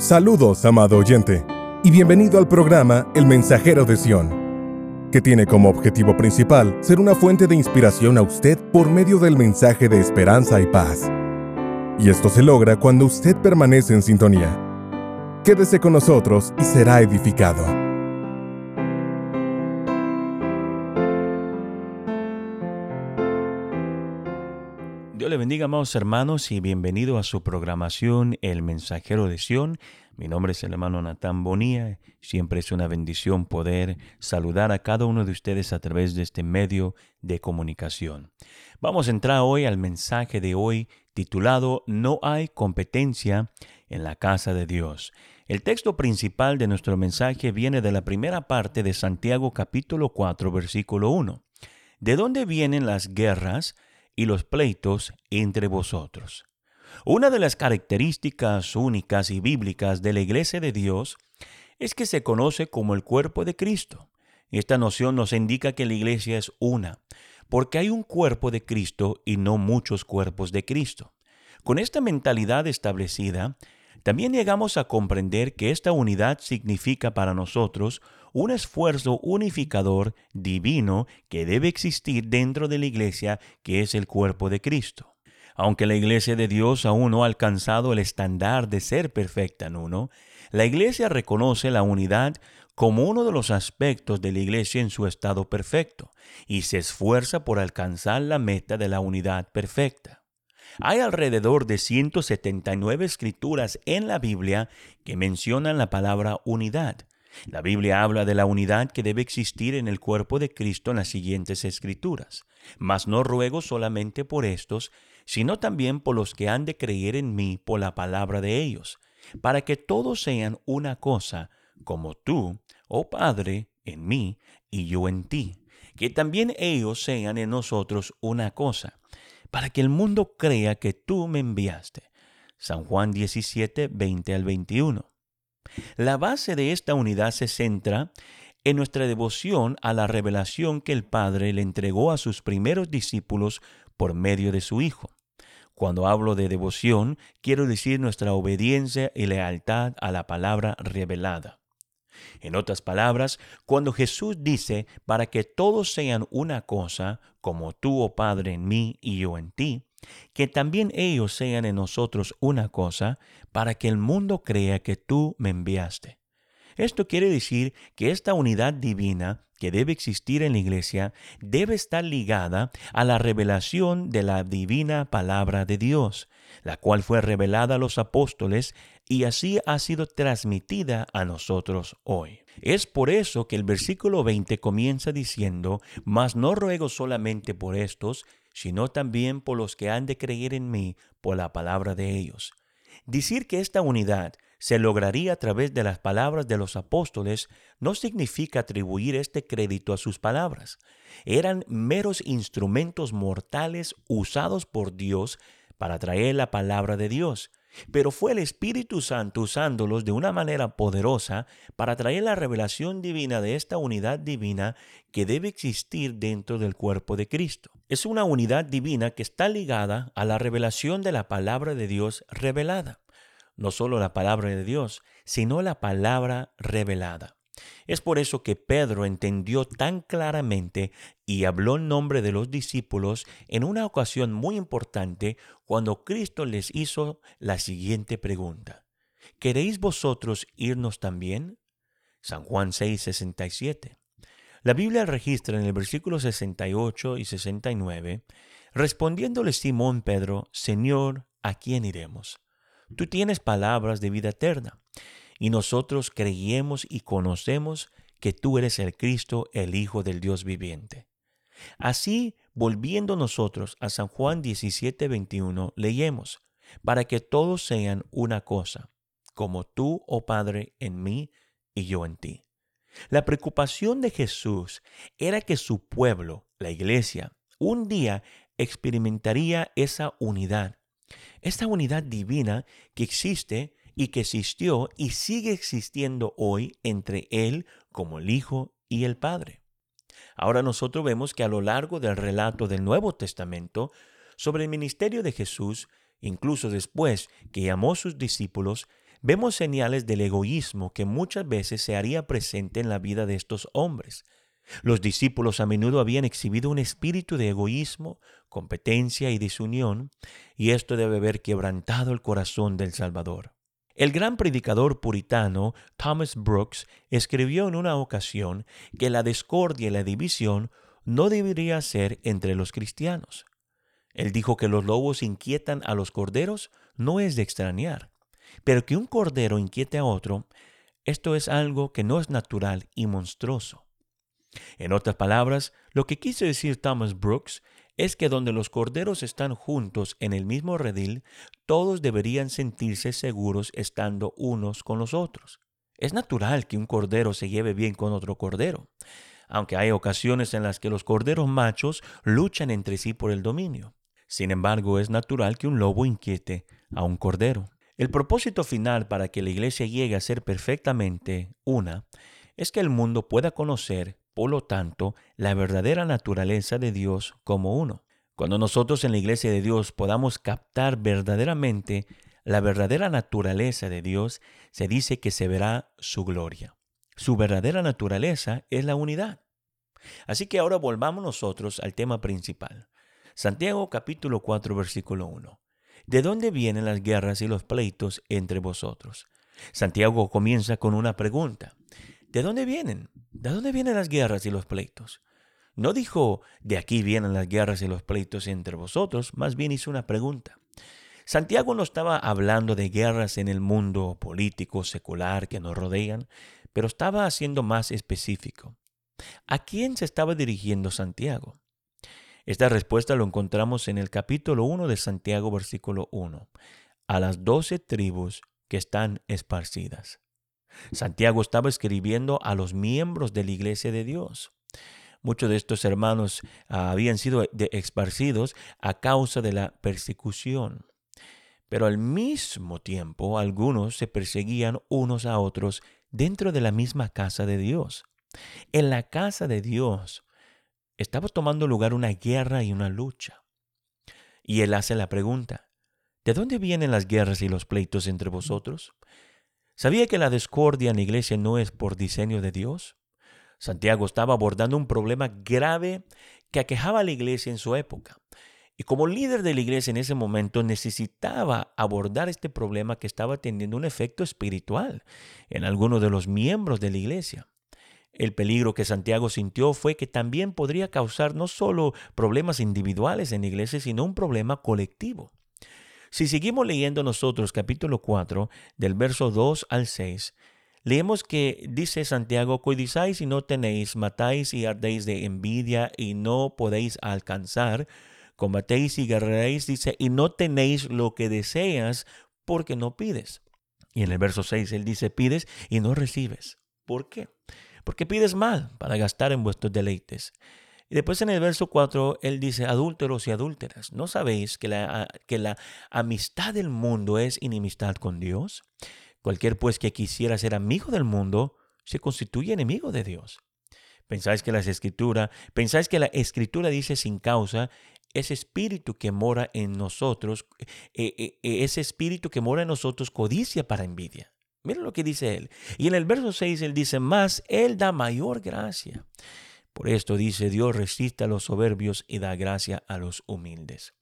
Saludos, amado oyente, y bienvenido al programa El Mensajero de Sión, que tiene como objetivo principal ser una fuente de inspiración a usted por medio del mensaje de esperanza y paz. Y esto se logra cuando usted permanece en sintonía. Quédese con nosotros y será edificado. Dios bendiga, amados hermanos, y bienvenido a su programación El Mensajero de Sión. Mi nombre es el hermano Natán Bonía. Siempre es una bendición poder saludar a cada uno de ustedes a través de este medio de comunicación. Vamos a entrar hoy al mensaje de hoy titulado No hay competencia en la casa de Dios. El texto principal de nuestro mensaje viene de la primera parte de Santiago capítulo 4 versículo 1. ¿De dónde vienen las guerras? Y los pleitos entre vosotros. Una de las características únicas y bíblicas de la Iglesia de Dios es que se conoce como el cuerpo de Cristo. Esta noción nos indica que la Iglesia es una, porque hay un cuerpo de Cristo y no muchos cuerpos de Cristo. Con esta mentalidad establecida, también llegamos a comprender que esta unidad significa para nosotros un esfuerzo unificador divino que debe existir dentro de la iglesia que es el cuerpo de Cristo. Aunque la iglesia de Dios aún no ha alcanzado el estándar de ser perfecta en uno, la iglesia reconoce la unidad como uno de los aspectos de la iglesia en su estado perfecto y se esfuerza por alcanzar la meta de la unidad perfecta. Hay alrededor de 179 escrituras en la Biblia que mencionan la palabra unidad. La Biblia habla de la unidad que debe existir en el cuerpo de Cristo en las siguientes escrituras. Mas no ruego solamente por estos, sino también por los que han de creer en mí por la palabra de ellos, para que todos sean una cosa, como tú, oh Padre, en mí y yo en ti, que también ellos sean en nosotros una cosa para que el mundo crea que tú me enviaste. San Juan 17, 20 al 21. La base de esta unidad se centra en nuestra devoción a la revelación que el Padre le entregó a sus primeros discípulos por medio de su Hijo. Cuando hablo de devoción, quiero decir nuestra obediencia y lealtad a la palabra revelada. En otras palabras, cuando Jesús dice, para que todos sean una cosa, como tú, oh Padre, en mí y yo en ti, que también ellos sean en nosotros una cosa, para que el mundo crea que tú me enviaste. Esto quiere decir que esta unidad divina que debe existir en la iglesia debe estar ligada a la revelación de la divina palabra de Dios, la cual fue revelada a los apóstoles y así ha sido transmitida a nosotros hoy. Es por eso que el versículo 20 comienza diciendo, Mas no ruego solamente por estos, sino también por los que han de creer en mí por la palabra de ellos. Decir que esta unidad se lograría a través de las palabras de los apóstoles no significa atribuir este crédito a sus palabras. Eran meros instrumentos mortales usados por Dios para traer la palabra de Dios. Pero fue el Espíritu Santo usándolos de una manera poderosa para traer la revelación divina de esta unidad divina que debe existir dentro del cuerpo de Cristo. Es una unidad divina que está ligada a la revelación de la palabra de Dios revelada no solo la palabra de Dios, sino la palabra revelada. Es por eso que Pedro entendió tan claramente y habló en nombre de los discípulos en una ocasión muy importante cuando Cristo les hizo la siguiente pregunta. ¿Queréis vosotros irnos también? San Juan 6, 67. La Biblia registra en el versículo 68 y 69, respondiéndole Simón Pedro, Señor, ¿a quién iremos? Tú tienes palabras de vida eterna y nosotros creemos y conocemos que tú eres el Cristo, el Hijo del Dios viviente. Así, volviendo nosotros a San Juan 17, 21, leemos, para que todos sean una cosa, como tú, oh Padre, en mí y yo en ti. La preocupación de Jesús era que su pueblo, la iglesia, un día experimentaría esa unidad esta unidad divina que existe y que existió y sigue existiendo hoy entre Él como el Hijo y el Padre. Ahora nosotros vemos que a lo largo del relato del Nuevo Testamento sobre el ministerio de Jesús, incluso después que llamó a sus discípulos, vemos señales del egoísmo que muchas veces se haría presente en la vida de estos hombres. Los discípulos a menudo habían exhibido un espíritu de egoísmo, competencia y desunión, y esto debe haber quebrantado el corazón del Salvador. El gran predicador puritano Thomas Brooks escribió en una ocasión que la discordia y la división no debería ser entre los cristianos. Él dijo que los lobos inquietan a los corderos no es de extrañar, pero que un cordero inquiete a otro, esto es algo que no es natural y monstruoso. En otras palabras, lo que quiso decir Thomas Brooks es que donde los corderos están juntos en el mismo redil, todos deberían sentirse seguros estando unos con los otros. Es natural que un cordero se lleve bien con otro cordero, aunque hay ocasiones en las que los corderos machos luchan entre sí por el dominio. Sin embargo, es natural que un lobo inquiete a un cordero. El propósito final para que la iglesia llegue a ser perfectamente una es que el mundo pueda conocer por lo tanto, la verdadera naturaleza de Dios como uno. Cuando nosotros en la iglesia de Dios podamos captar verdaderamente la verdadera naturaleza de Dios, se dice que se verá su gloria. Su verdadera naturaleza es la unidad. Así que ahora volvamos nosotros al tema principal. Santiago capítulo 4 versículo 1. ¿De dónde vienen las guerras y los pleitos entre vosotros? Santiago comienza con una pregunta. ¿De dónde vienen? ¿De dónde vienen las guerras y los pleitos? No dijo, de aquí vienen las guerras y los pleitos entre vosotros, más bien hizo una pregunta. Santiago no estaba hablando de guerras en el mundo político, secular que nos rodean, pero estaba haciendo más específico. ¿A quién se estaba dirigiendo Santiago? Esta respuesta lo encontramos en el capítulo 1 de Santiago, versículo 1, a las doce tribus que están esparcidas. Santiago estaba escribiendo a los miembros de la iglesia de Dios. Muchos de estos hermanos ah, habían sido esparcidos a causa de la persecución. Pero al mismo tiempo algunos se perseguían unos a otros dentro de la misma casa de Dios. En la casa de Dios estaba tomando lugar una guerra y una lucha. Y él hace la pregunta, ¿de dónde vienen las guerras y los pleitos entre vosotros? ¿Sabía que la discordia en la iglesia no es por diseño de Dios? Santiago estaba abordando un problema grave que aquejaba a la iglesia en su época. Y como líder de la iglesia en ese momento necesitaba abordar este problema que estaba teniendo un efecto espiritual en algunos de los miembros de la iglesia. El peligro que Santiago sintió fue que también podría causar no solo problemas individuales en la iglesia, sino un problema colectivo. Si seguimos leyendo nosotros capítulo 4 del verso 2 al 6, leemos que dice Santiago, codizáis y no tenéis, matáis y ardéis de envidia y no podéis alcanzar, combatéis y guerreréis, dice, y no tenéis lo que deseas porque no pides. Y en el verso 6 él dice, pides y no recibes. ¿Por qué? Porque pides mal para gastar en vuestros deleites. Y después en el verso 4, él dice, adúlteros y adúlteras, ¿no sabéis que la, que la amistad del mundo es inimistad con Dios? Cualquier pues que quisiera ser amigo del mundo, se constituye enemigo de Dios. Pensáis que la escritura, pensáis que la escritura dice sin causa, ese espíritu que mora en nosotros, eh, eh, eh, ese espíritu que mora en nosotros codicia para envidia. Miren lo que dice él. Y en el verso 6 él dice, más él da mayor gracia. Por esto dice Dios resiste a los soberbios y da gracia a los humildes.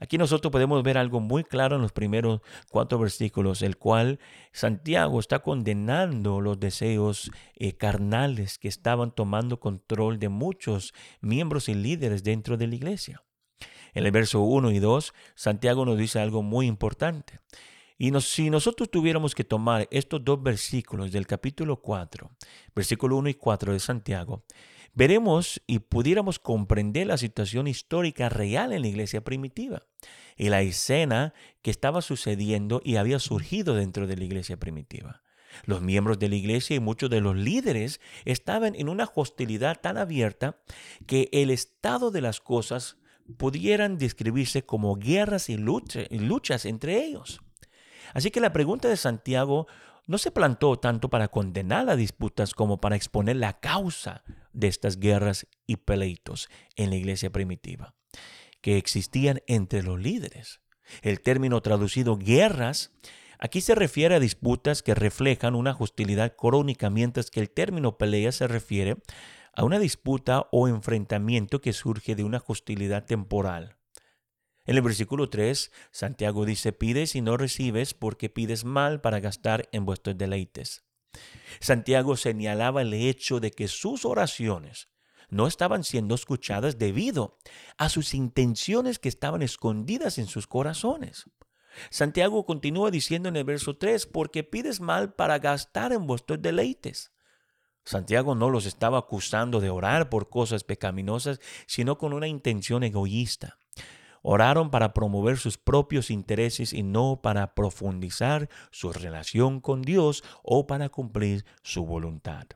Aquí nosotros podemos ver algo muy claro en los primeros cuatro versículos, el cual Santiago está condenando los deseos eh, carnales que estaban tomando control de muchos miembros y líderes dentro de la iglesia. En el verso 1 y 2, Santiago nos dice algo muy importante. Y si nosotros tuviéramos que tomar estos dos versículos del capítulo 4, versículo 1 y 4 de Santiago, veremos y pudiéramos comprender la situación histórica real en la iglesia primitiva y la escena que estaba sucediendo y había surgido dentro de la iglesia primitiva. Los miembros de la iglesia y muchos de los líderes estaban en una hostilidad tan abierta que el estado de las cosas pudieran describirse como guerras y luchas entre ellos. Así que la pregunta de Santiago no se plantó tanto para condenar las disputas como para exponer la causa de estas guerras y pleitos en la iglesia primitiva, que existían entre los líderes. El término traducido guerras Aquí se refiere a disputas que reflejan una hostilidad crónica, mientras que el término pelea se refiere a una disputa o enfrentamiento que surge de una hostilidad temporal. En el versículo 3, Santiago dice, pides y no recibes porque pides mal para gastar en vuestros deleites. Santiago señalaba el hecho de que sus oraciones no estaban siendo escuchadas debido a sus intenciones que estaban escondidas en sus corazones. Santiago continúa diciendo en el verso 3, porque pides mal para gastar en vuestros deleites. Santiago no los estaba acusando de orar por cosas pecaminosas, sino con una intención egoísta. Oraron para promover sus propios intereses y no para profundizar su relación con Dios o para cumplir su voluntad.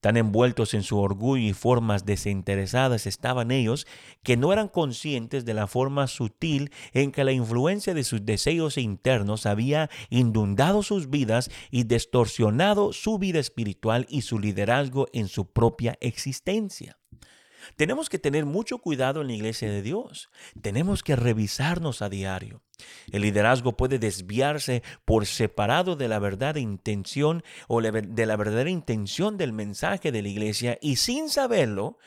Tan envueltos en su orgullo y formas desinteresadas estaban ellos que no eran conscientes de la forma sutil en que la influencia de sus deseos internos había inundado sus vidas y distorsionado su vida espiritual y su liderazgo en su propia existencia. Tenemos que tener mucho cuidado en la iglesia de Dios. Tenemos que revisarnos a diario. El liderazgo puede desviarse por separado de la verdad de intención o de la verdadera intención del mensaje de la iglesia y sin saberlo,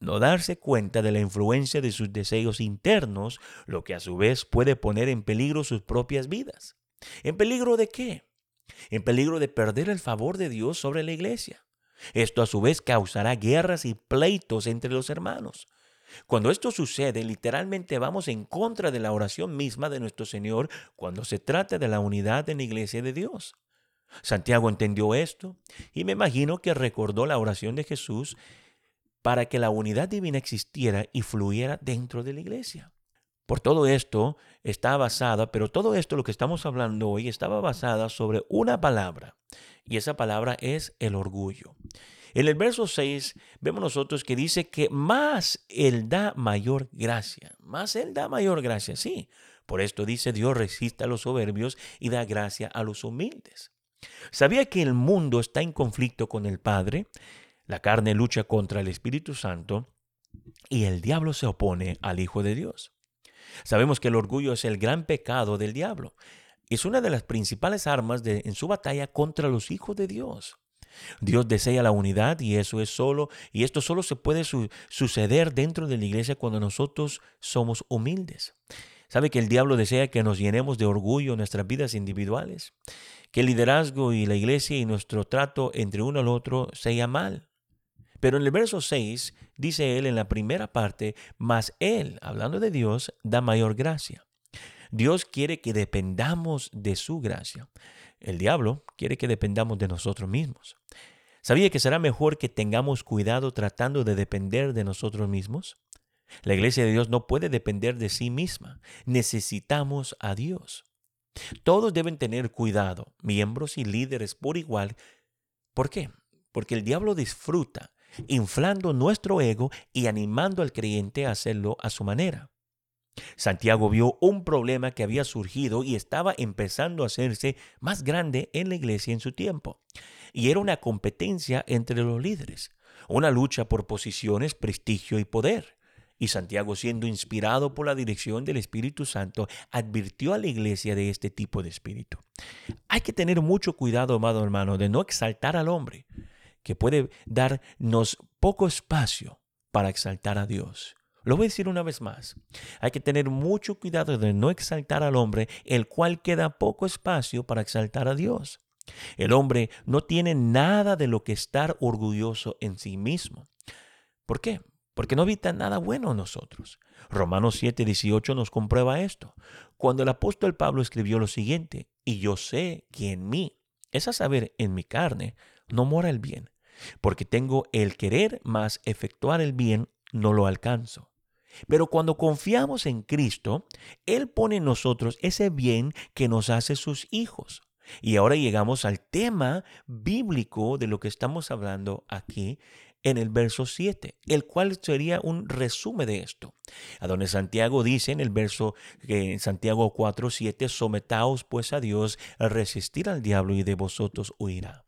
no darse cuenta de la influencia de sus deseos internos, lo que a su vez puede poner en peligro sus propias vidas. ¿En peligro de qué? En peligro de perder el favor de Dios sobre la iglesia. Esto a su vez causará guerras y pleitos entre los hermanos. Cuando esto sucede, literalmente vamos en contra de la oración misma de nuestro Señor cuando se trata de la unidad en la iglesia de Dios. Santiago entendió esto y me imagino que recordó la oración de Jesús para que la unidad divina existiera y fluyera dentro de la iglesia. Por todo esto está basada, pero todo esto lo que estamos hablando hoy estaba basada sobre una palabra y esa palabra es el orgullo. En el verso 6 vemos nosotros que dice que más Él da mayor gracia. Más Él da mayor gracia, sí. Por esto dice Dios resiste a los soberbios y da gracia a los humildes. ¿Sabía que el mundo está en conflicto con el Padre? La carne lucha contra el Espíritu Santo y el diablo se opone al Hijo de Dios. Sabemos que el orgullo es el gran pecado del diablo. Es una de las principales armas en su batalla contra los hijos de Dios. Dios desea la unidad y eso es solo, y esto solo se puede suceder dentro de la iglesia cuando nosotros somos humildes. ¿Sabe que el diablo desea que nos llenemos de orgullo en nuestras vidas individuales? Que el liderazgo y la iglesia y nuestro trato entre uno al otro sea mal. Pero en el verso 6 dice él en la primera parte, mas él, hablando de Dios, da mayor gracia. Dios quiere que dependamos de su gracia. El diablo quiere que dependamos de nosotros mismos. ¿Sabía que será mejor que tengamos cuidado tratando de depender de nosotros mismos? La iglesia de Dios no puede depender de sí misma. Necesitamos a Dios. Todos deben tener cuidado, miembros y líderes por igual. ¿Por qué? Porque el diablo disfruta inflando nuestro ego y animando al creyente a hacerlo a su manera. Santiago vio un problema que había surgido y estaba empezando a hacerse más grande en la iglesia en su tiempo. Y era una competencia entre los líderes, una lucha por posiciones, prestigio y poder. Y Santiago, siendo inspirado por la dirección del Espíritu Santo, advirtió a la iglesia de este tipo de espíritu. Hay que tener mucho cuidado, amado hermano, de no exaltar al hombre, que puede darnos poco espacio para exaltar a Dios. Lo voy a decir una vez más. Hay que tener mucho cuidado de no exaltar al hombre, el cual queda poco espacio para exaltar a Dios. El hombre no tiene nada de lo que estar orgulloso en sí mismo. ¿Por qué? Porque no evita nada bueno en nosotros. Romanos 7, 18 nos comprueba esto. Cuando el apóstol Pablo escribió lo siguiente, y yo sé que en mí, es a saber, en mi carne, no mora el bien, porque tengo el querer más efectuar el bien, no lo alcanzo. Pero cuando confiamos en Cristo, Él pone en nosotros ese bien que nos hace sus hijos. Y ahora llegamos al tema bíblico de lo que estamos hablando aquí en el verso 7, el cual sería un resumen de esto. A donde Santiago dice en el verso en Santiago 4, 7, sometaos pues a Dios, resistir al diablo y de vosotros huirá.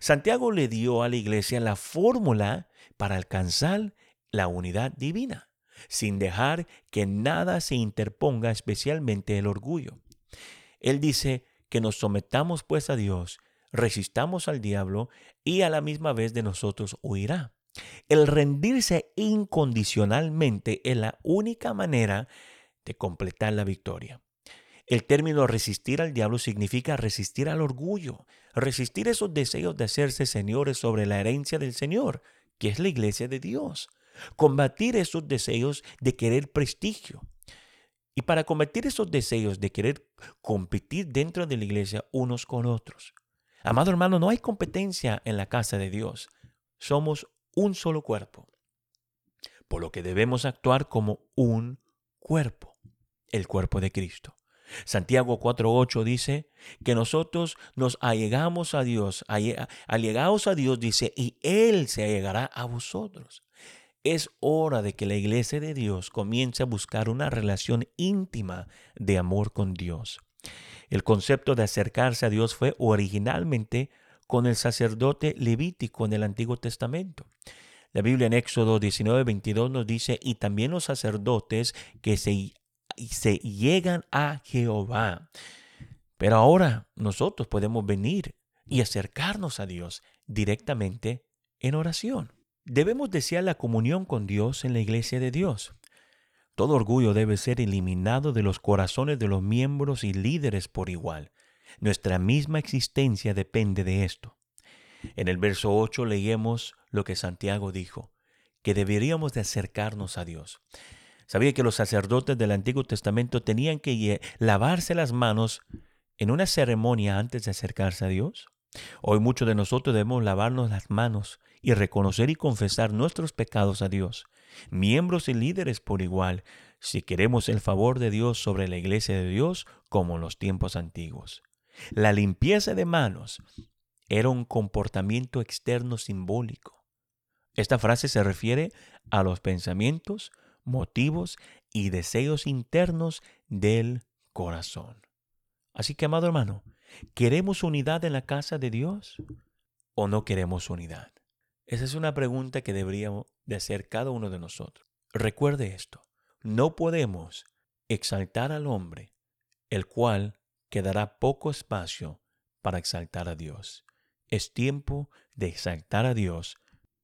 Santiago le dio a la iglesia la fórmula para alcanzar la unidad divina sin dejar que nada se interponga, especialmente el orgullo. Él dice que nos sometamos pues a Dios, resistamos al diablo y a la misma vez de nosotros huirá. El rendirse incondicionalmente es la única manera de completar la victoria. El término resistir al diablo significa resistir al orgullo, resistir esos deseos de hacerse señores sobre la herencia del Señor, que es la iglesia de Dios. Combatir esos deseos de querer prestigio. Y para combatir esos deseos de querer competir dentro de la iglesia unos con otros. Amado hermano, no hay competencia en la casa de Dios. Somos un solo cuerpo. Por lo que debemos actuar como un cuerpo, el cuerpo de Cristo. Santiago 4.8 dice que nosotros nos allegamos a Dios, allegados a Dios dice, y Él se allegará a vosotros. Es hora de que la iglesia de Dios comience a buscar una relación íntima de amor con Dios. El concepto de acercarse a Dios fue originalmente con el sacerdote levítico en el Antiguo Testamento. La Biblia en Éxodo 19, 22 nos dice, y también los sacerdotes que se, se llegan a Jehová. Pero ahora nosotros podemos venir y acercarnos a Dios directamente en oración. Debemos desear la comunión con Dios en la iglesia de Dios. Todo orgullo debe ser eliminado de los corazones de los miembros y líderes por igual. Nuestra misma existencia depende de esto. En el verso 8 leemos lo que Santiago dijo, que deberíamos de acercarnos a Dios. ¿Sabía que los sacerdotes del Antiguo Testamento tenían que lavarse las manos en una ceremonia antes de acercarse a Dios? Hoy muchos de nosotros debemos lavarnos las manos y reconocer y confesar nuestros pecados a Dios, miembros y líderes por igual, si queremos el favor de Dios sobre la iglesia de Dios como en los tiempos antiguos. La limpieza de manos era un comportamiento externo simbólico. Esta frase se refiere a los pensamientos, motivos y deseos internos del corazón. Así que, amado hermano, ¿Queremos unidad en la casa de Dios o no queremos unidad? Esa es una pregunta que deberíamos de hacer cada uno de nosotros. Recuerde esto, no podemos exaltar al hombre, el cual quedará poco espacio para exaltar a Dios. Es tiempo de exaltar a Dios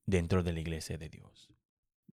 dentro de la iglesia de Dios.